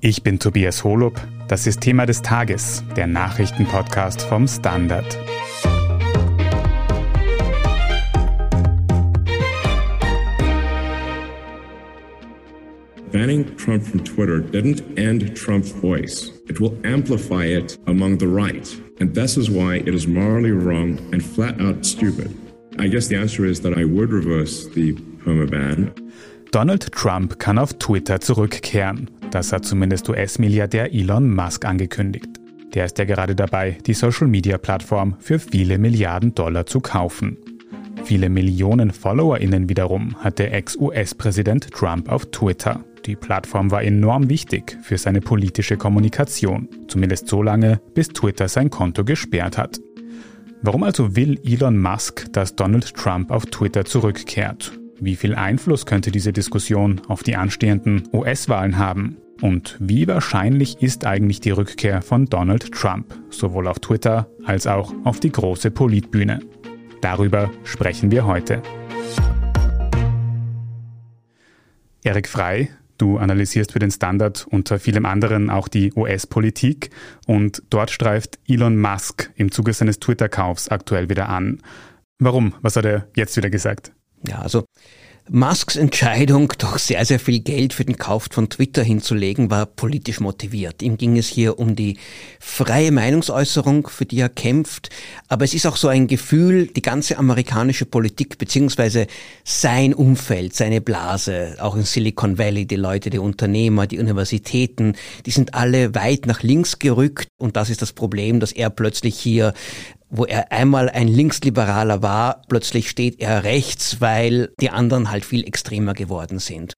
Ich bin Tobias Holub. Das ist Thema des Tages, der Nachrichtenpodcast vom Standard. Banning Trump from Twitter didn't end Trump's voice. It will amplify it among the right. And this is why it is morally wrong and flat out stupid. I guess the answer is that I would reverse the permaban. Donald Trump kann auf Twitter zurückkehren. Das hat zumindest US-Milliardär Elon Musk angekündigt. Der ist ja gerade dabei, die Social-Media-Plattform für viele Milliarden Dollar zu kaufen. Viele Millionen FollowerInnen wiederum hat der Ex-US-Präsident Trump auf Twitter. Die Plattform war enorm wichtig für seine politische Kommunikation, zumindest so lange, bis Twitter sein Konto gesperrt hat. Warum also will Elon Musk, dass Donald Trump auf Twitter zurückkehrt? Wie viel Einfluss könnte diese Diskussion auf die anstehenden US-Wahlen haben? Und wie wahrscheinlich ist eigentlich die Rückkehr von Donald Trump, sowohl auf Twitter als auch auf die große Politbühne? Darüber sprechen wir heute. Erik Frei, Du analysierst für den Standard unter vielem anderen auch die US-Politik und dort streift Elon Musk im Zuge seines Twitter-Kaufs aktuell wieder an. Warum? Was hat er jetzt wieder gesagt? Ja, also Musks Entscheidung, doch sehr, sehr viel Geld für den Kauf von Twitter hinzulegen, war politisch motiviert. Ihm ging es hier um die freie Meinungsäußerung, für die er kämpft. Aber es ist auch so ein Gefühl, die ganze amerikanische Politik beziehungsweise sein Umfeld, seine Blase, auch in Silicon Valley, die Leute, die Unternehmer, die Universitäten, die sind alle weit nach links gerückt. Und das ist das Problem, dass er plötzlich hier wo er einmal ein Linksliberaler war, plötzlich steht er rechts, weil die anderen halt viel extremer geworden sind.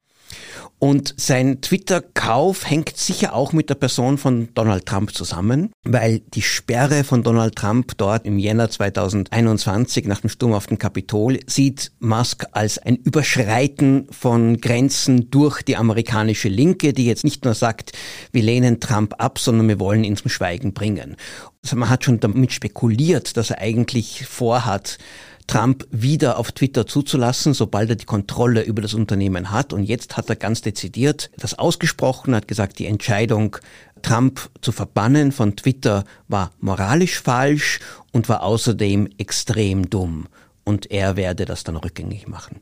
Und sein Twitter-Kauf hängt sicher auch mit der Person von Donald Trump zusammen, weil die Sperre von Donald Trump dort im Jänner 2021 nach dem Sturm auf den Kapitol sieht Musk als ein Überschreiten von Grenzen durch die amerikanische Linke, die jetzt nicht nur sagt, wir lehnen Trump ab, sondern wir wollen ihn zum Schweigen bringen. Also man hat schon damit spekuliert, dass er eigentlich vorhat, Trump wieder auf Twitter zuzulassen, sobald er die Kontrolle über das Unternehmen hat. Und jetzt hat er ganz dezidiert das ausgesprochen, hat gesagt, die Entscheidung, Trump zu verbannen von Twitter war moralisch falsch und war außerdem extrem dumm. Und er werde das dann rückgängig machen.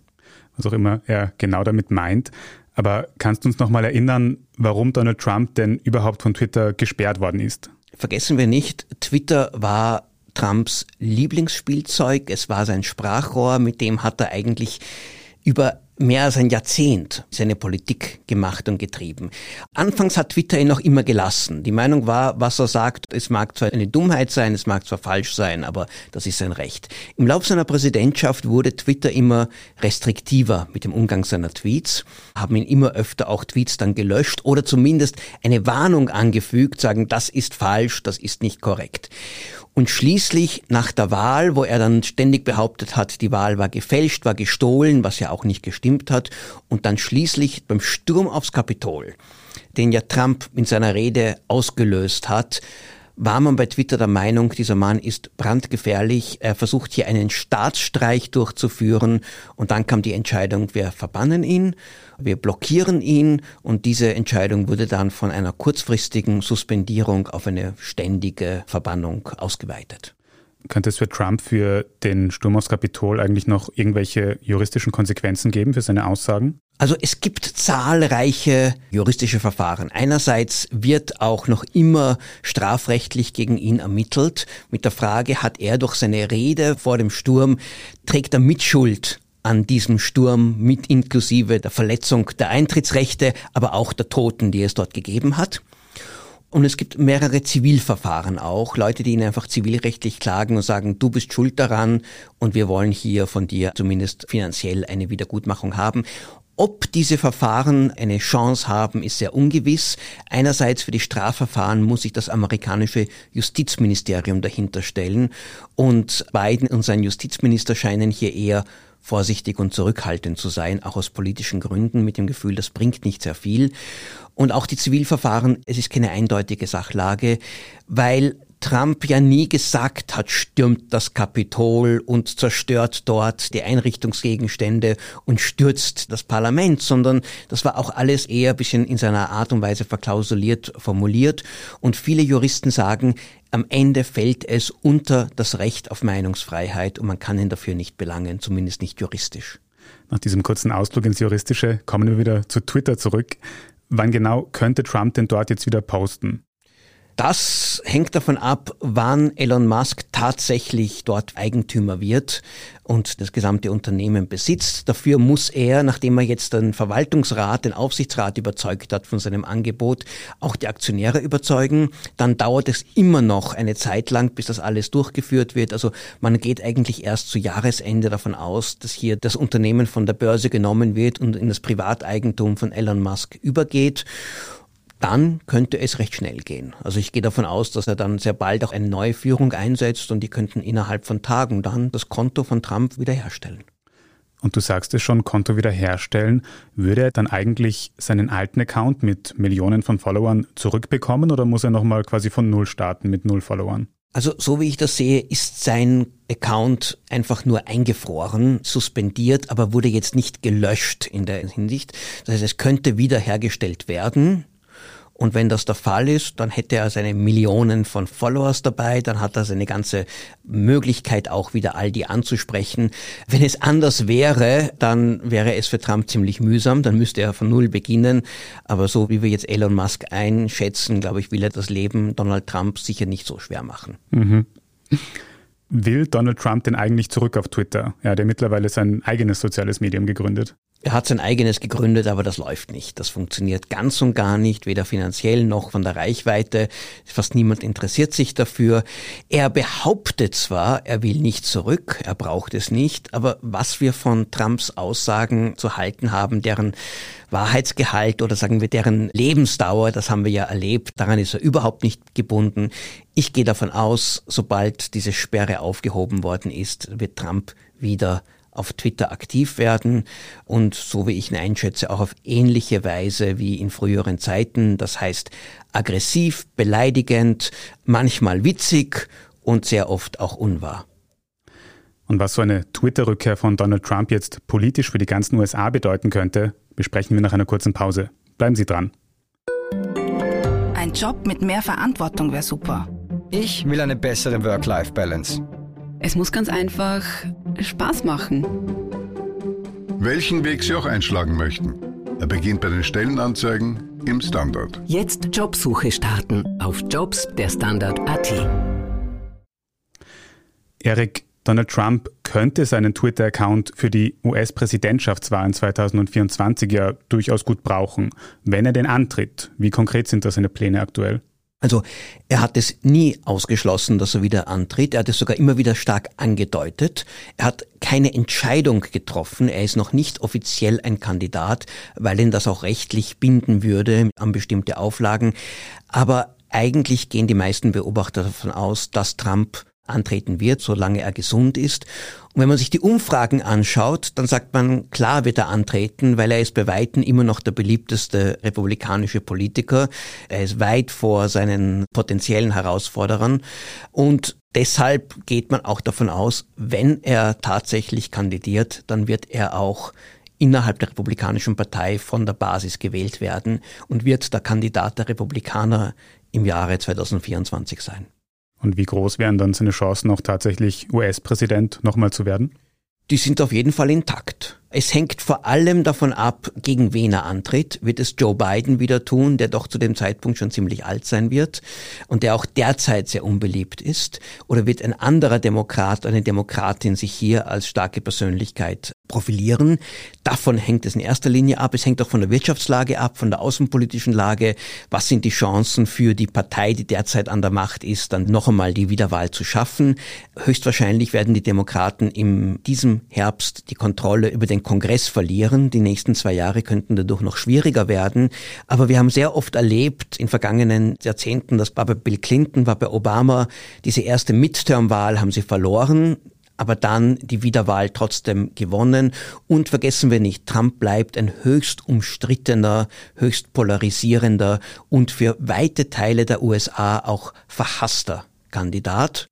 Was auch immer er genau damit meint. Aber kannst du uns nochmal erinnern, warum Donald Trump denn überhaupt von Twitter gesperrt worden ist? Vergessen wir nicht, Twitter war Trumps Lieblingsspielzeug. Es war sein Sprachrohr, mit dem hat er eigentlich über mehr als ein Jahrzehnt seine Politik gemacht und getrieben. Anfangs hat Twitter ihn noch immer gelassen. Die Meinung war, was er sagt, es mag zwar eine Dummheit sein, es mag zwar falsch sein, aber das ist sein Recht. Im Laufe seiner Präsidentschaft wurde Twitter immer restriktiver mit dem Umgang seiner Tweets, haben ihn immer öfter auch Tweets dann gelöscht oder zumindest eine Warnung angefügt, sagen, das ist falsch, das ist nicht korrekt. Und schließlich nach der Wahl, wo er dann ständig behauptet hat, die Wahl war gefälscht, war gestohlen, was ja auch nicht gestimmt hat, und dann schließlich beim Sturm aufs Kapitol, den ja Trump in seiner Rede ausgelöst hat, war man bei Twitter der Meinung, dieser Mann ist brandgefährlich, er versucht hier einen Staatsstreich durchzuführen. Und dann kam die Entscheidung, wir verbannen ihn, wir blockieren ihn. Und diese Entscheidung wurde dann von einer kurzfristigen Suspendierung auf eine ständige Verbannung ausgeweitet. Könnte es für Trump für den Sturm aufs Kapitol eigentlich noch irgendwelche juristischen Konsequenzen geben für seine Aussagen? Also es gibt zahlreiche juristische Verfahren. Einerseits wird auch noch immer strafrechtlich gegen ihn ermittelt mit der Frage, hat er durch seine Rede vor dem Sturm, trägt er Mitschuld an diesem Sturm mit inklusive der Verletzung der Eintrittsrechte, aber auch der Toten, die es dort gegeben hat. Und es gibt mehrere Zivilverfahren auch, Leute, die ihn einfach zivilrechtlich klagen und sagen, du bist schuld daran und wir wollen hier von dir zumindest finanziell eine Wiedergutmachung haben. Ob diese Verfahren eine Chance haben, ist sehr ungewiss. Einerseits für die Strafverfahren muss sich das amerikanische Justizministerium dahinter stellen und Biden und sein Justizminister scheinen hier eher vorsichtig und zurückhaltend zu sein, auch aus politischen Gründen, mit dem Gefühl, das bringt nicht sehr viel. Und auch die Zivilverfahren, es ist keine eindeutige Sachlage, weil Trump ja nie gesagt hat, stürmt das Kapitol und zerstört dort die Einrichtungsgegenstände und stürzt das Parlament, sondern das war auch alles eher ein bisschen in seiner Art und Weise verklausuliert formuliert. Und viele Juristen sagen, am Ende fällt es unter das Recht auf Meinungsfreiheit und man kann ihn dafür nicht belangen, zumindest nicht juristisch. Nach diesem kurzen Ausflug ins Juristische kommen wir wieder zu Twitter zurück. Wann genau könnte Trump denn dort jetzt wieder posten? Das hängt davon ab, wann Elon Musk tatsächlich dort Eigentümer wird und das gesamte Unternehmen besitzt. Dafür muss er, nachdem er jetzt den Verwaltungsrat, den Aufsichtsrat überzeugt hat von seinem Angebot, auch die Aktionäre überzeugen. Dann dauert es immer noch eine Zeit lang, bis das alles durchgeführt wird. Also man geht eigentlich erst zu Jahresende davon aus, dass hier das Unternehmen von der Börse genommen wird und in das Privateigentum von Elon Musk übergeht dann könnte es recht schnell gehen. Also ich gehe davon aus, dass er dann sehr bald auch eine neue Führung einsetzt und die könnten innerhalb von Tagen dann das Konto von Trump wiederherstellen. Und du sagst es schon, Konto wiederherstellen. Würde er dann eigentlich seinen alten Account mit Millionen von Followern zurückbekommen oder muss er nochmal quasi von Null starten mit Null Followern? Also so wie ich das sehe, ist sein Account einfach nur eingefroren, suspendiert, aber wurde jetzt nicht gelöscht in der Hinsicht. Das heißt, es könnte wiederhergestellt werden. Und wenn das der Fall ist, dann hätte er seine Millionen von Followers dabei, dann hat er seine ganze Möglichkeit auch wieder all die anzusprechen. Wenn es anders wäre, dann wäre es für Trump ziemlich mühsam, dann müsste er von Null beginnen. Aber so wie wir jetzt Elon Musk einschätzen, glaube ich, will er das Leben Donald Trump sicher nicht so schwer machen. Mhm. Will Donald Trump denn eigentlich zurück auf Twitter? Er ja mittlerweile sein eigenes soziales Medium gegründet. Er hat sein eigenes gegründet, aber das läuft nicht. Das funktioniert ganz und gar nicht, weder finanziell noch von der Reichweite. Fast niemand interessiert sich dafür. Er behauptet zwar, er will nicht zurück, er braucht es nicht, aber was wir von Trumps Aussagen zu halten haben, deren Wahrheitsgehalt oder sagen wir deren Lebensdauer, das haben wir ja erlebt, daran ist er überhaupt nicht gebunden. Ich gehe davon aus, sobald diese Sperre aufgehoben worden ist, wird Trump wieder auf Twitter aktiv werden und so wie ich ihn einschätze, auch auf ähnliche Weise wie in früheren Zeiten. Das heißt aggressiv, beleidigend, manchmal witzig und sehr oft auch unwahr. Und was so eine Twitter-Rückkehr von Donald Trump jetzt politisch für die ganzen USA bedeuten könnte, besprechen wir nach einer kurzen Pause. Bleiben Sie dran. Ein Job mit mehr Verantwortung wäre super. Ich will eine bessere Work-Life-Balance. Es muss ganz einfach Spaß machen. Welchen Weg Sie auch einschlagen möchten. Er beginnt bei den Stellenanzeigen im Standard. Jetzt Jobsuche starten auf Jobs der Standard.at. Erik, Donald Trump könnte seinen Twitter-Account für die US-Präsidentschaftswahlen 2024 ja durchaus gut brauchen, wenn er den antritt. Wie konkret sind da seine Pläne aktuell? Also er hat es nie ausgeschlossen, dass er wieder antritt. Er hat es sogar immer wieder stark angedeutet. Er hat keine Entscheidung getroffen. Er ist noch nicht offiziell ein Kandidat, weil ihn das auch rechtlich binden würde an bestimmte Auflagen. Aber eigentlich gehen die meisten Beobachter davon aus, dass Trump antreten wird, solange er gesund ist. Und wenn man sich die Umfragen anschaut, dann sagt man, klar wird er antreten, weil er ist bei Weitem immer noch der beliebteste republikanische Politiker. Er ist weit vor seinen potenziellen Herausforderern. Und deshalb geht man auch davon aus, wenn er tatsächlich kandidiert, dann wird er auch innerhalb der Republikanischen Partei von der Basis gewählt werden und wird der Kandidat der Republikaner im Jahre 2024 sein. Und wie groß wären dann seine Chancen, auch tatsächlich US-Präsident nochmal zu werden? Die sind auf jeden Fall intakt. Es hängt vor allem davon ab, gegen wen er antritt. Wird es Joe Biden wieder tun, der doch zu dem Zeitpunkt schon ziemlich alt sein wird und der auch derzeit sehr unbeliebt ist? Oder wird ein anderer Demokrat, eine Demokratin sich hier als starke Persönlichkeit profilieren? Davon hängt es in erster Linie ab. Es hängt auch von der Wirtschaftslage ab, von der außenpolitischen Lage. Was sind die Chancen für die Partei, die derzeit an der Macht ist, dann noch einmal die Wiederwahl zu schaffen? Höchstwahrscheinlich werden die Demokraten in diesem Herbst die Kontrolle über den Kongress verlieren. Die nächsten zwei Jahre könnten dadurch noch schwieriger werden. Aber wir haben sehr oft erlebt in vergangenen Jahrzehnten, das war bei Bill Clinton, war bei Obama, diese erste Midterm-Wahl haben sie verloren aber dann die Wiederwahl trotzdem gewonnen. Und vergessen wir nicht, Trump bleibt ein höchst umstrittener, höchst polarisierender und für weite Teile der USA auch verhasster Kandidat.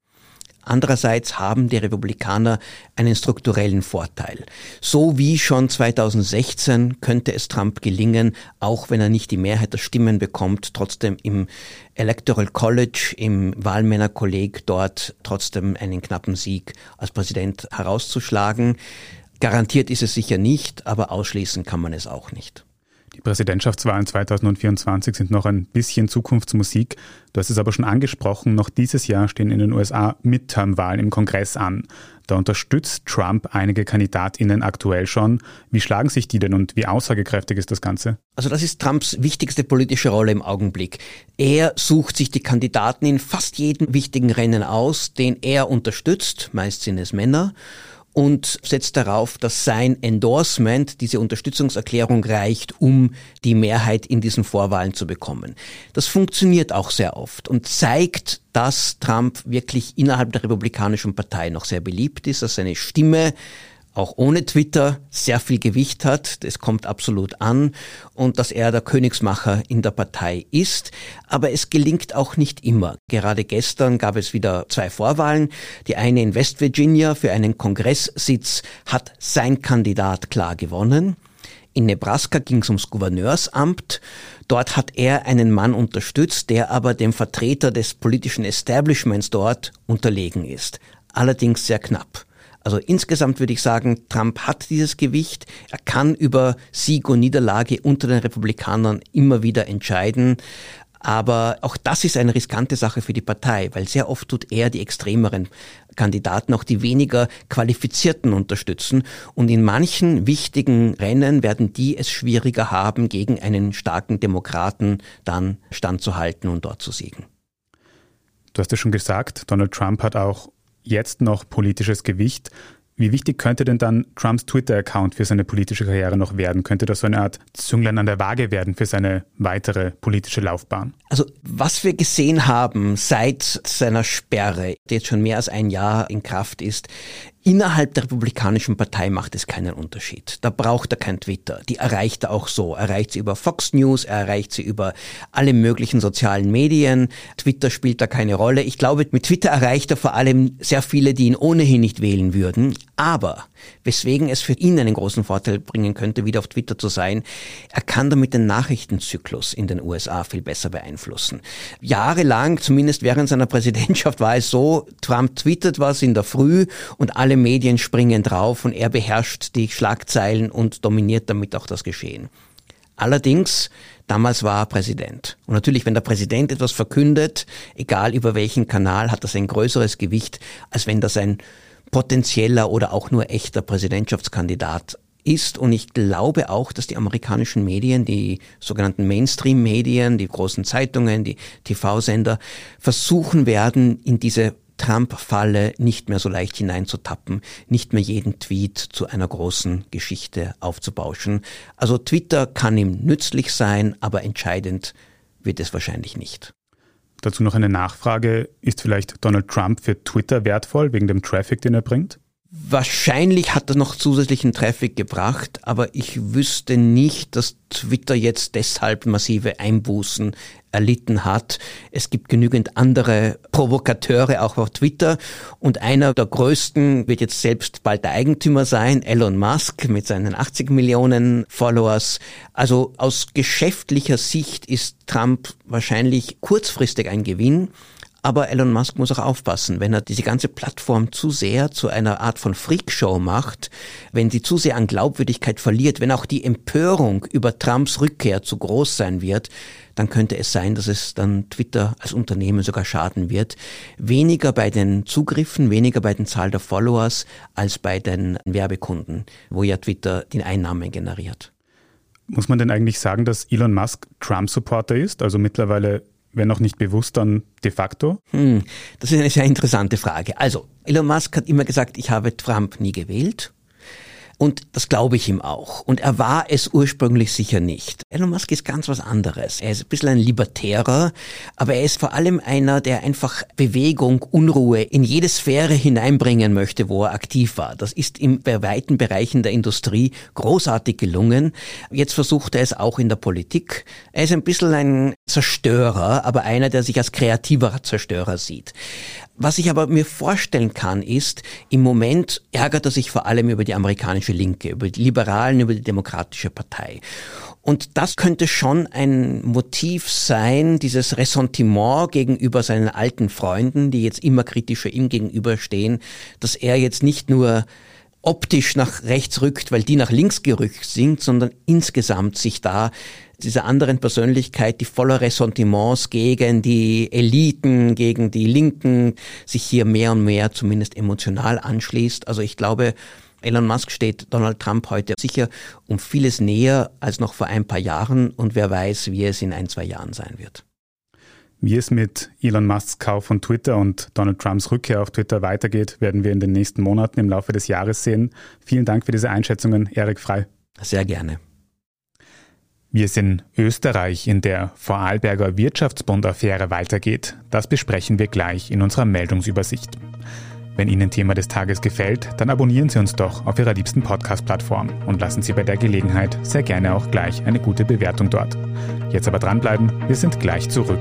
Andererseits haben die Republikaner einen strukturellen Vorteil. So wie schon 2016 könnte es Trump gelingen, auch wenn er nicht die Mehrheit der Stimmen bekommt, trotzdem im Electoral College, im Wahlmännerkolleg dort trotzdem einen knappen Sieg als Präsident herauszuschlagen. Garantiert ist es sicher nicht, aber ausschließen kann man es auch nicht. Die Präsidentschaftswahlen 2024 sind noch ein bisschen Zukunftsmusik. Du hast es aber schon angesprochen, noch dieses Jahr stehen in den USA Midterm-Wahlen im Kongress an. Da unterstützt Trump einige Kandidatinnen aktuell schon. Wie schlagen sich die denn und wie aussagekräftig ist das Ganze? Also das ist Trumps wichtigste politische Rolle im Augenblick. Er sucht sich die Kandidaten in fast jedem wichtigen Rennen aus, den er unterstützt, meist sind es Männer und setzt darauf, dass sein Endorsement, diese Unterstützungserklärung reicht, um die Mehrheit in diesen Vorwahlen zu bekommen. Das funktioniert auch sehr oft und zeigt, dass Trump wirklich innerhalb der Republikanischen Partei noch sehr beliebt ist, dass seine Stimme auch ohne Twitter sehr viel Gewicht hat. Das kommt absolut an und dass er der Königsmacher in der Partei ist. Aber es gelingt auch nicht immer. Gerade gestern gab es wieder zwei Vorwahlen. Die eine in West Virginia für einen Kongresssitz hat sein Kandidat klar gewonnen. In Nebraska ging es ums Gouverneursamt. Dort hat er einen Mann unterstützt, der aber dem Vertreter des politischen Establishments dort unterlegen ist. Allerdings sehr knapp. Also insgesamt würde ich sagen, Trump hat dieses Gewicht. Er kann über Sieg und Niederlage unter den Republikanern immer wieder entscheiden. Aber auch das ist eine riskante Sache für die Partei, weil sehr oft tut er die extremeren Kandidaten auch die weniger qualifizierten unterstützen. Und in manchen wichtigen Rennen werden die es schwieriger haben, gegen einen starken Demokraten dann standzuhalten und dort zu siegen. Du hast ja schon gesagt, Donald Trump hat auch jetzt noch politisches Gewicht. Wie wichtig könnte denn dann Trumps Twitter-Account für seine politische Karriere noch werden? Könnte das so eine Art Zünglein an der Waage werden für seine weitere politische Laufbahn? Also was wir gesehen haben seit seiner Sperre, die jetzt schon mehr als ein Jahr in Kraft ist, Innerhalb der Republikanischen Partei macht es keinen Unterschied. Da braucht er kein Twitter. Die erreicht er auch so. Er erreicht sie über Fox News, er erreicht sie über alle möglichen sozialen Medien. Twitter spielt da keine Rolle. Ich glaube, mit Twitter erreicht er vor allem sehr viele, die ihn ohnehin nicht wählen würden. Aber weswegen es für ihn einen großen Vorteil bringen könnte, wieder auf Twitter zu sein, er kann damit den Nachrichtenzyklus in den USA viel besser beeinflussen. Jahrelang, zumindest während seiner Präsidentschaft, war es so, Trump twittert was in der Früh und alle Medien springen drauf und er beherrscht die Schlagzeilen und dominiert damit auch das Geschehen. Allerdings, damals war er Präsident. Und natürlich, wenn der Präsident etwas verkündet, egal über welchen Kanal, hat das ein größeres Gewicht, als wenn das ein potenzieller oder auch nur echter Präsidentschaftskandidat ist. Und ich glaube auch, dass die amerikanischen Medien, die sogenannten Mainstream-Medien, die großen Zeitungen, die TV-Sender, versuchen werden, in diese Trump-Falle nicht mehr so leicht hineinzutappen, nicht mehr jeden Tweet zu einer großen Geschichte aufzubauschen. Also Twitter kann ihm nützlich sein, aber entscheidend wird es wahrscheinlich nicht. Dazu noch eine Nachfrage. Ist vielleicht Donald Trump für Twitter wertvoll wegen dem Traffic, den er bringt? Wahrscheinlich hat er noch zusätzlichen Traffic gebracht, aber ich wüsste nicht, dass Twitter jetzt deshalb massive Einbußen erlitten hat. Es gibt genügend andere Provokateure auch auf Twitter und einer der größten wird jetzt selbst bald der Eigentümer sein, Elon Musk mit seinen 80 Millionen Followers. Also aus geschäftlicher Sicht ist Trump wahrscheinlich kurzfristig ein Gewinn. Aber Elon Musk muss auch aufpassen, wenn er diese ganze Plattform zu sehr zu einer Art von Freakshow macht, wenn sie zu sehr an Glaubwürdigkeit verliert, wenn auch die Empörung über Trumps Rückkehr zu groß sein wird, dann könnte es sein, dass es dann Twitter als Unternehmen sogar schaden wird. Weniger bei den Zugriffen, weniger bei den Zahl der Followers als bei den Werbekunden, wo ja Twitter die Einnahmen generiert. Muss man denn eigentlich sagen, dass Elon Musk Trump-Supporter ist? Also mittlerweile wenn auch nicht bewusst, dann de facto? Hm, das ist eine sehr interessante Frage. Also, Elon Musk hat immer gesagt, ich habe Trump nie gewählt. Und das glaube ich ihm auch. Und er war es ursprünglich sicher nicht. Elon Musk ist ganz was anderes. Er ist ein bisschen ein Libertärer, aber er ist vor allem einer, der einfach Bewegung, Unruhe in jede Sphäre hineinbringen möchte, wo er aktiv war. Das ist ihm bei weiten Bereichen der Industrie großartig gelungen. Jetzt versucht er es auch in der Politik. Er ist ein bisschen ein Zerstörer, aber einer, der sich als kreativer Zerstörer sieht. Was ich aber mir vorstellen kann, ist, im Moment ärgert er sich vor allem über die amerikanische Linke, über die Liberalen, über die Demokratische Partei. Und das könnte schon ein Motiv sein, dieses Ressentiment gegenüber seinen alten Freunden, die jetzt immer kritischer ihm gegenüberstehen, dass er jetzt nicht nur optisch nach rechts rückt, weil die nach links gerückt sind, sondern insgesamt sich da dieser anderen Persönlichkeit, die voller Ressentiments gegen die Eliten, gegen die Linken, sich hier mehr und mehr zumindest emotional anschließt. Also ich glaube, Elon Musk steht Donald Trump heute sicher um vieles näher als noch vor ein paar Jahren und wer weiß, wie es in ein, zwei Jahren sein wird. Wie es mit Elon Musks Kauf von Twitter und Donald Trumps Rückkehr auf Twitter weitergeht, werden wir in den nächsten Monaten im Laufe des Jahres sehen. Vielen Dank für diese Einschätzungen, Erik Frei. Sehr gerne. Wie es in Österreich in der Vorarlberger Wirtschaftsbund-Affäre weitergeht, das besprechen wir gleich in unserer Meldungsübersicht. Wenn Ihnen Thema des Tages gefällt, dann abonnieren Sie uns doch auf Ihrer liebsten Podcast-Plattform und lassen Sie bei der Gelegenheit sehr gerne auch gleich eine gute Bewertung dort. Jetzt aber dranbleiben, wir sind gleich zurück.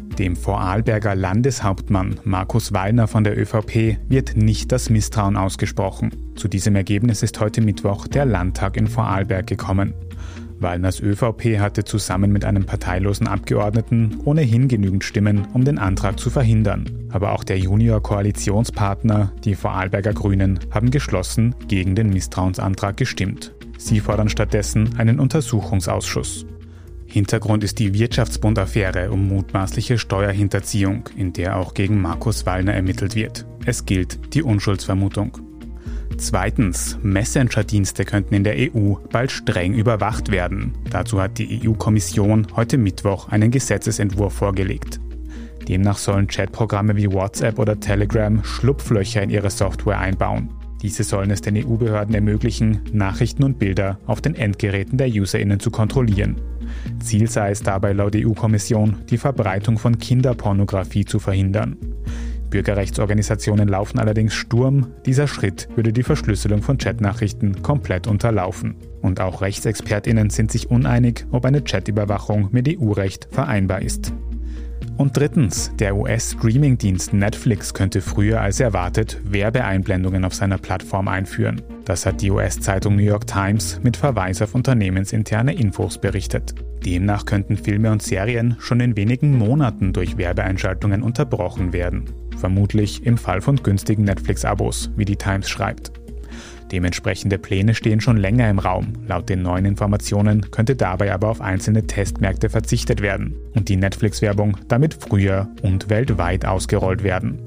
Dem Vorarlberger Landeshauptmann Markus Wallner von der ÖVP wird nicht das Misstrauen ausgesprochen. Zu diesem Ergebnis ist heute Mittwoch der Landtag in Vorarlberg gekommen. Wallners ÖVP hatte zusammen mit einem parteilosen Abgeordneten ohnehin genügend Stimmen, um den Antrag zu verhindern. Aber auch der Junior-Koalitionspartner, die Vorarlberger Grünen, haben geschlossen gegen den Misstrauensantrag gestimmt. Sie fordern stattdessen einen Untersuchungsausschuss. Hintergrund ist die Wirtschaftsbund-Affäre um mutmaßliche Steuerhinterziehung, in der auch gegen Markus Wallner ermittelt wird. Es gilt die Unschuldsvermutung. Zweitens, Messenger-Dienste könnten in der EU bald streng überwacht werden. Dazu hat die EU-Kommission heute Mittwoch einen Gesetzesentwurf vorgelegt. Demnach sollen Chatprogramme wie WhatsApp oder Telegram Schlupflöcher in ihre Software einbauen. Diese sollen es den EU-Behörden ermöglichen, Nachrichten und Bilder auf den Endgeräten der UserInnen zu kontrollieren. Ziel sei es dabei laut EU-Kommission, die Verbreitung von Kinderpornografie zu verhindern. Bürgerrechtsorganisationen laufen allerdings Sturm, dieser Schritt würde die Verschlüsselung von Chatnachrichten komplett unterlaufen. Und auch Rechtsexpertinnen sind sich uneinig, ob eine Chatüberwachung mit EU-Recht vereinbar ist. Und drittens, der US-Streaming-Dienst Netflix könnte früher als erwartet Werbeeinblendungen auf seiner Plattform einführen. Das hat die US-Zeitung New York Times mit Verweis auf unternehmensinterne Infos berichtet. Demnach könnten Filme und Serien schon in wenigen Monaten durch Werbeeinschaltungen unterbrochen werden. Vermutlich im Fall von günstigen Netflix-Abos, wie die Times schreibt. Dementsprechende Pläne stehen schon länger im Raum. Laut den neuen Informationen könnte dabei aber auf einzelne Testmärkte verzichtet werden und die Netflix-Werbung damit früher und weltweit ausgerollt werden.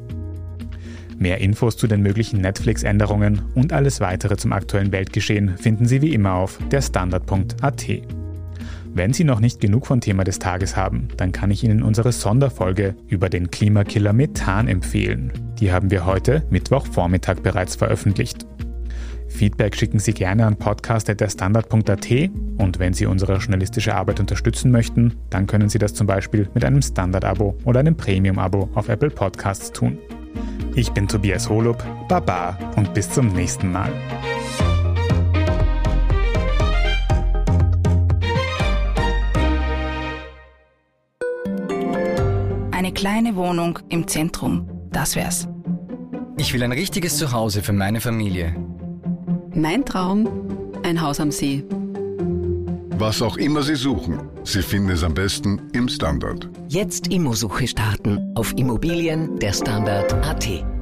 Mehr Infos zu den möglichen Netflix-Änderungen und alles weitere zum aktuellen Weltgeschehen finden Sie wie immer auf derstandard.at. Wenn Sie noch nicht genug von Thema des Tages haben, dann kann ich Ihnen unsere Sonderfolge über den Klimakiller Methan empfehlen. Die haben wir heute, Mittwochvormittag, bereits veröffentlicht. Feedback schicken Sie gerne an podcast.derstandard.at und wenn Sie unsere journalistische Arbeit unterstützen möchten, dann können Sie das zum Beispiel mit einem Standard-Abo oder einem Premium-Abo auf Apple Podcasts tun. Ich bin Tobias Holub, Baba und bis zum nächsten Mal. Eine kleine Wohnung im Zentrum, das wär's. Ich will ein richtiges Zuhause für meine Familie. Mein Traum, ein Haus am See. Was auch immer Sie suchen, Sie finden es am besten im Standard. Jetzt Immosuche starten auf Immobilien der Standard.at.